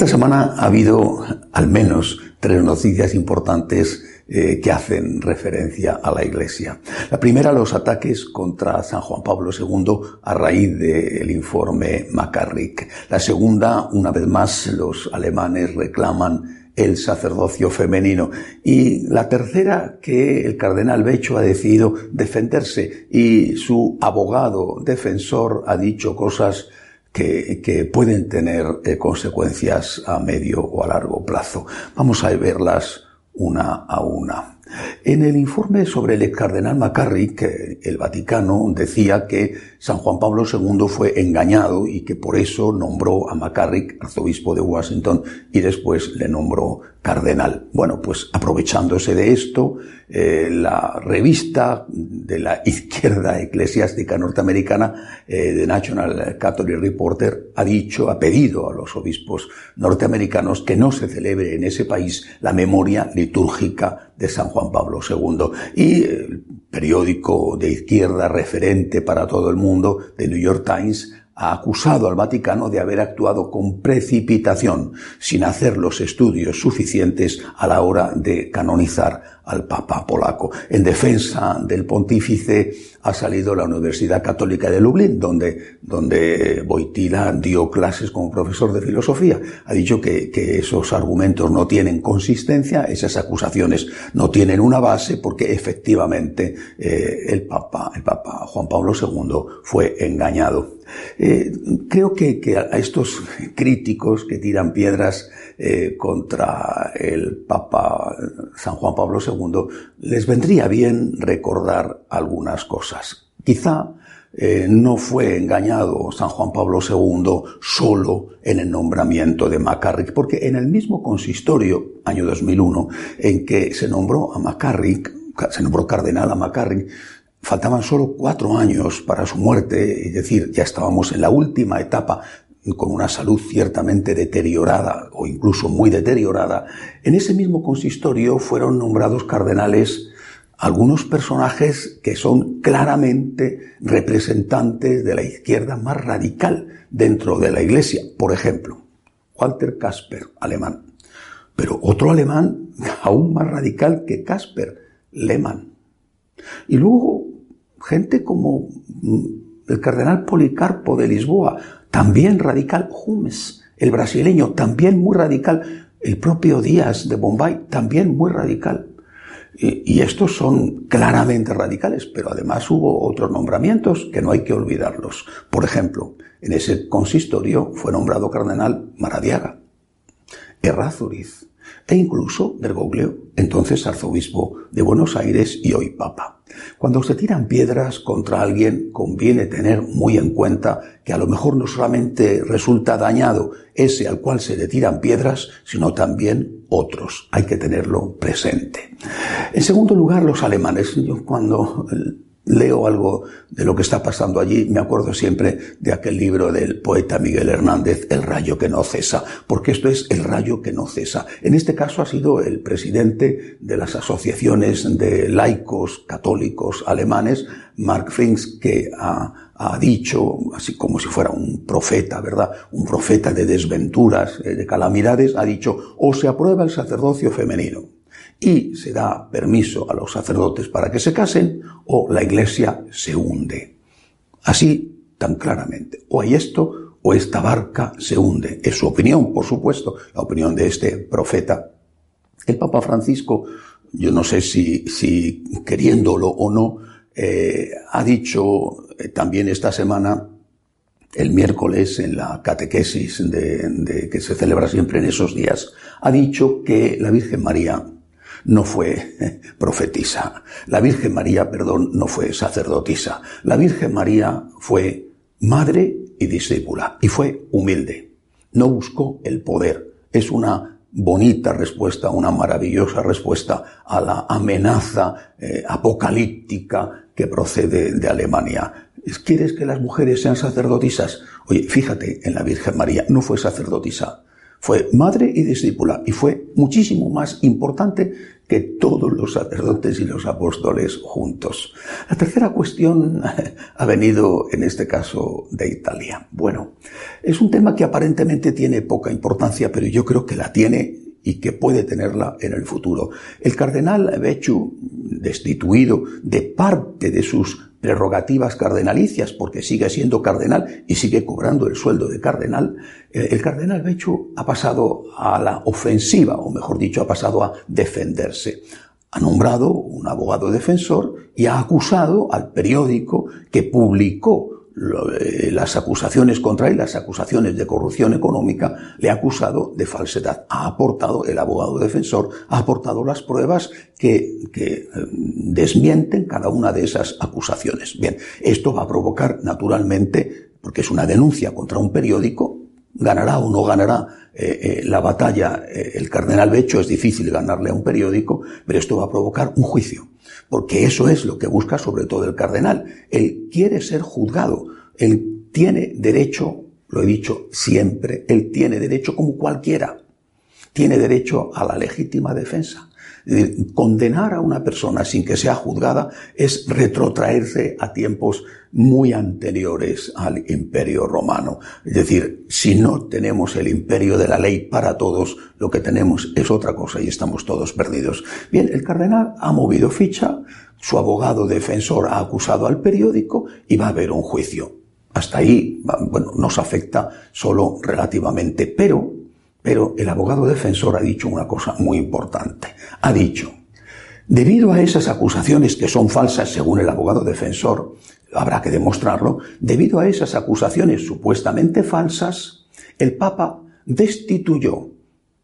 Esta semana ha habido al menos tres noticias importantes eh, que hacen referencia a la Iglesia. La primera, los ataques contra San Juan Pablo II a raíz del informe McCarrick. La segunda, una vez más, los alemanes reclaman el sacerdocio femenino. Y la tercera, que el cardenal Becho ha decidido defenderse y su abogado defensor ha dicho cosas que, pueden tener eh, consecuencias a medio o a largo plazo. Vamos a verlas una a una. En el informe sobre el cardenal McCarrick, el Vaticano decía que San Juan Pablo II fue engañado y que por eso nombró a McCarrick arzobispo de Washington y después le nombró cardenal. Bueno, pues aprovechándose de esto, eh, la revista de la izquierda eclesiástica norteamericana, eh, The National Catholic Reporter, ha dicho, ha pedido a los obispos norteamericanos que no se celebre en ese país la memoria litúrgica de San Juan Pablo II. Y el periódico de izquierda referente para todo el mundo, The New York Times, ha acusado al Vaticano de haber actuado con precipitación, sin hacer los estudios suficientes a la hora de canonizar al Papa polaco. En defensa del pontífice ha salido la Universidad Católica de Lublin, donde, donde Boitila dio clases como profesor de filosofía. Ha dicho que, que esos argumentos no tienen consistencia, esas acusaciones no tienen una base, porque efectivamente eh, el Papa, el Papa Juan Pablo II fue engañado. Eh, creo que, que, a estos críticos que tiran piedras eh, contra el Papa San Juan Pablo II, les vendría bien recordar algunas cosas. Quizá eh, no fue engañado San Juan Pablo II solo en el nombramiento de McCarrick, porque en el mismo consistorio, año 2001, en que se nombró a McCarrick, se nombró cardenal a McCarrick, faltaban solo cuatro años para su muerte, es decir, ya estábamos en la última etapa con una salud ciertamente deteriorada o incluso muy deteriorada, en ese mismo consistorio fueron nombrados cardenales algunos personajes que son claramente representantes de la izquierda más radical dentro de la Iglesia. Por ejemplo, Walter Kasper, alemán. Pero otro alemán aún más radical que Kasper, Lehmann. Y luego gente como mm, el cardenal Policarpo de Lisboa, también radical, Humes, el brasileño, también muy radical, el propio Díaz de Bombay, también muy radical. Y, estos son claramente radicales, pero además hubo otros nombramientos que no hay que olvidarlos. Por ejemplo, en ese consistorio fue nombrado cardenal Maradiaga, Errázuriz, e incluso Bergoglio, entonces arzobispo de Buenos Aires y hoy papa. Cuando se tiran piedras contra alguien, conviene tener muy en cuenta que a lo mejor no solamente resulta dañado ese al cual se le tiran piedras, sino también otros. Hay que tenerlo presente. En segundo lugar, los alemanes. Cuando leo algo de lo que está pasando allí, me acuerdo siempre de aquel libro del poeta Miguel Hernández, El rayo que no cesa, porque esto es el rayo que no cesa. En este caso ha sido el presidente de las asociaciones de laicos católicos alemanes, Mark Finks, que ha, ha dicho, así como si fuera un profeta, ¿verdad? Un profeta de desventuras, eh, de calamidades, ha dicho, o se aprueba el sacerdocio femenino y se da permiso a los sacerdotes para que se casen o la iglesia se hunde. Así tan claramente. O hay esto o esta barca se hunde. Es su opinión, por supuesto, la opinión de este profeta. El Papa Francisco, yo no sé si, si queriéndolo o no, eh, ha dicho eh, también esta semana el miércoles en la catequesis de, que se celebra siempre en esos días, ha dicho que la Virgen María no fue profetisa. La Virgen María, perdón, no fue sacerdotisa. La Virgen María fue madre y discípula y fue humilde. No buscó el poder. Es una bonita respuesta, una maravillosa respuesta a la amenaza eh, apocalíptica que procede de Alemania. ¿Quieres que las mujeres sean sacerdotisas? Oye, fíjate en la Virgen María, no fue sacerdotisa, Fue madre y discípula y fue muchísimo más importante que todos los sacerdotes y los apóstoles juntos. La tercera cuestión ha venido en este caso de Italia. Bueno, es un tema que aparentemente tiene poca importancia, pero yo creo que la tiene y que puede tenerla en el futuro. El cardenal Becciu, destituido de parte de sus prerrogativas cardenalicias, porque sigue siendo cardenal y sigue cobrando el sueldo de cardenal, eh, el cardenal Bechu ha pasado a la ofensiva, o mejor dicho, ha pasado a defenderse. Ha nombrado un abogado defensor y ha acusado al periódico que publicó las acusaciones contra él, las acusaciones de corrupción económica, le ha acusado de falsedad. Ha aportado, el abogado defensor, ha aportado las pruebas que, eh, desmienten cada una de esas acusaciones. Bien, esto va a provocar, naturalmente, porque es una denuncia contra un periódico, ganará o no ganará eh, la batalla el cardenal Becho, es difícil ganarle a un periódico, pero esto va a provocar un juicio porque eso es lo que busca sobre todo el cardenal. Él quiere ser juzgado, él tiene derecho, lo he dicho siempre, él tiene derecho como cualquiera, tiene derecho a la legítima defensa. Condenar a una persona sin que sea juzgada es retrotraerse a tiempos muy anteriores al imperio romano. Es decir, si no tenemos el imperio de la ley para todos, lo que tenemos es otra cosa y estamos todos perdidos. Bien, el cardenal ha movido ficha, su abogado defensor ha acusado al periódico y va a haber un juicio. Hasta ahí, bueno, nos afecta solo relativamente, pero pero el abogado defensor ha dicho una cosa muy importante. Ha dicho, debido a esas acusaciones que son falsas según el abogado defensor, habrá que demostrarlo, debido a esas acusaciones supuestamente falsas, el Papa destituyó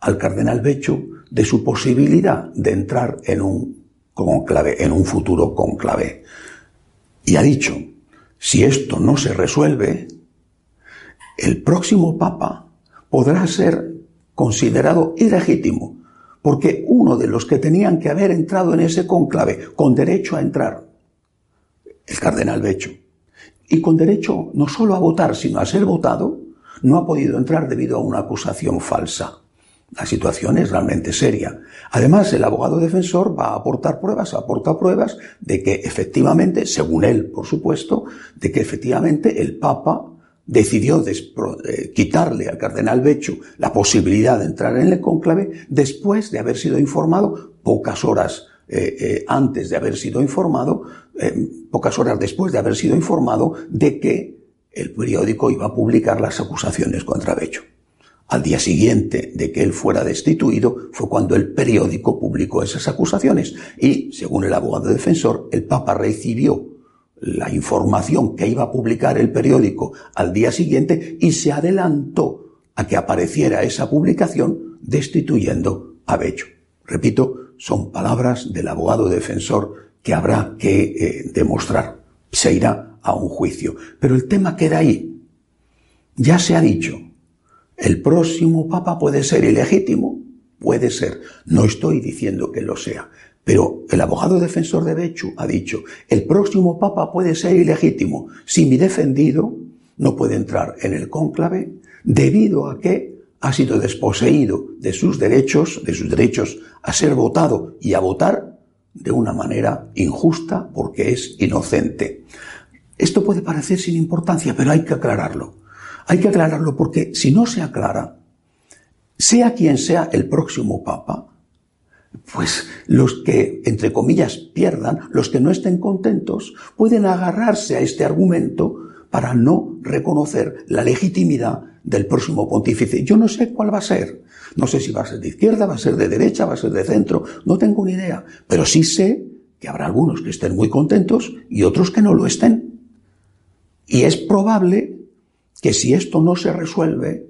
al cardenal Becho de su posibilidad de entrar en un conclave, en un futuro conclave. Y ha dicho, si esto no se resuelve, el próximo Papa podrá ser considerado ilegítimo, porque uno de los que tenían que haber entrado en ese conclave con derecho a entrar, el cardenal Becho, y con derecho no solo a votar, sino a ser votado, no ha podido entrar debido a una acusación falsa. La situación es realmente seria. Además, el abogado defensor va a aportar pruebas, aporta pruebas de que efectivamente, según él, por supuesto, de que efectivamente el Papa decidió eh, quitarle al cardenal Bechu la posibilidad de entrar en el cónclave después de haber sido informado pocas horas eh, eh, antes de haber sido informado, pocas horas después de haber sido informado de que el periódico iba a publicar las acusaciones contra Bechu. Al día siguiente de que él fuera destituido fue cuando el periódico publicó esas acusaciones y, según el abogado defensor, el Papa recibió la información que iba a publicar el periódico al día siguiente y se adelantó a que apareciera esa publicación destituyendo a Bello. Repito, son palabras del abogado defensor que habrá que eh, demostrar. Se irá a un juicio. Pero el tema queda ahí. Ya se ha dicho, el próximo papa puede ser ilegítimo, puede ser. No estoy diciendo que lo sea, pero el abogado defensor de Bechu ha dicho, el próximo papa puede ser ilegítimo si mi defendido no puede entrar en el cónclave debido a que ha sido desposeído de sus derechos, de sus derechos a ser votado y a votar de una manera injusta porque es inocente. Esto puede parecer sin importancia, pero hay que aclararlo. Hay que aclararlo porque si no se aclara, sea quien sea el próximo papa, pues los que, entre comillas, pierdan, los que no estén contentos, pueden agarrarse a este argumento para no reconocer la legitimidad del próximo pontífice. Yo no sé cuál va a ser. No sé si va a ser de izquierda, va a ser de derecha, va a ser de centro. No tengo ni idea. Pero sí sé que habrá algunos que estén muy contentos y otros que no lo estén. Y es probable que si esto no se resuelve,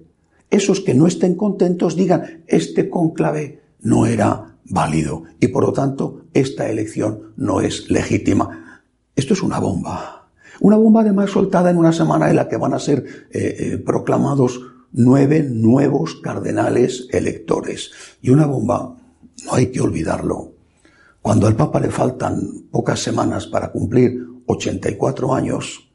esos que no estén contentos digan, este conclave no era válido y por lo tanto esta elección no es legítima. Esto es una bomba. Una bomba además soltada en una semana en la que van a ser eh, eh, proclamados nueve nuevos cardenales electores. Y una bomba, no hay que olvidarlo, cuando al Papa le faltan pocas semanas para cumplir 84 años,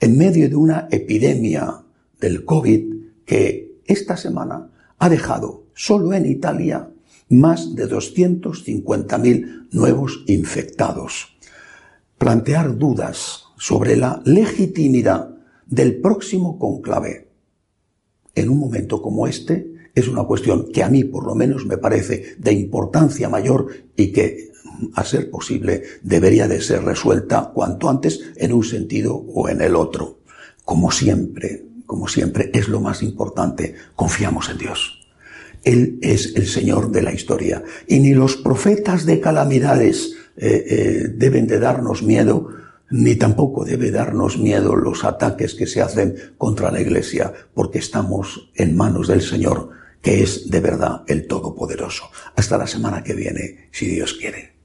en medio de una epidemia del COVID que esta semana ha dejado solo en Italia más de 250.000 nuevos infectados. Plantear dudas sobre la legitimidad del próximo conclave en un momento como este es una cuestión que a mí por lo menos me parece de importancia mayor y que, a ser posible, debería de ser resuelta cuanto antes en un sentido o en el otro. Como siempre, como siempre, es lo más importante, confiamos en Dios. Él es el Señor de la historia. Y ni los profetas de calamidades eh, eh, deben de darnos miedo, ni tampoco debe darnos miedo los ataques que se hacen contra la Iglesia, porque estamos en manos del Señor, que es de verdad el Todopoderoso. Hasta la semana que viene, si Dios quiere.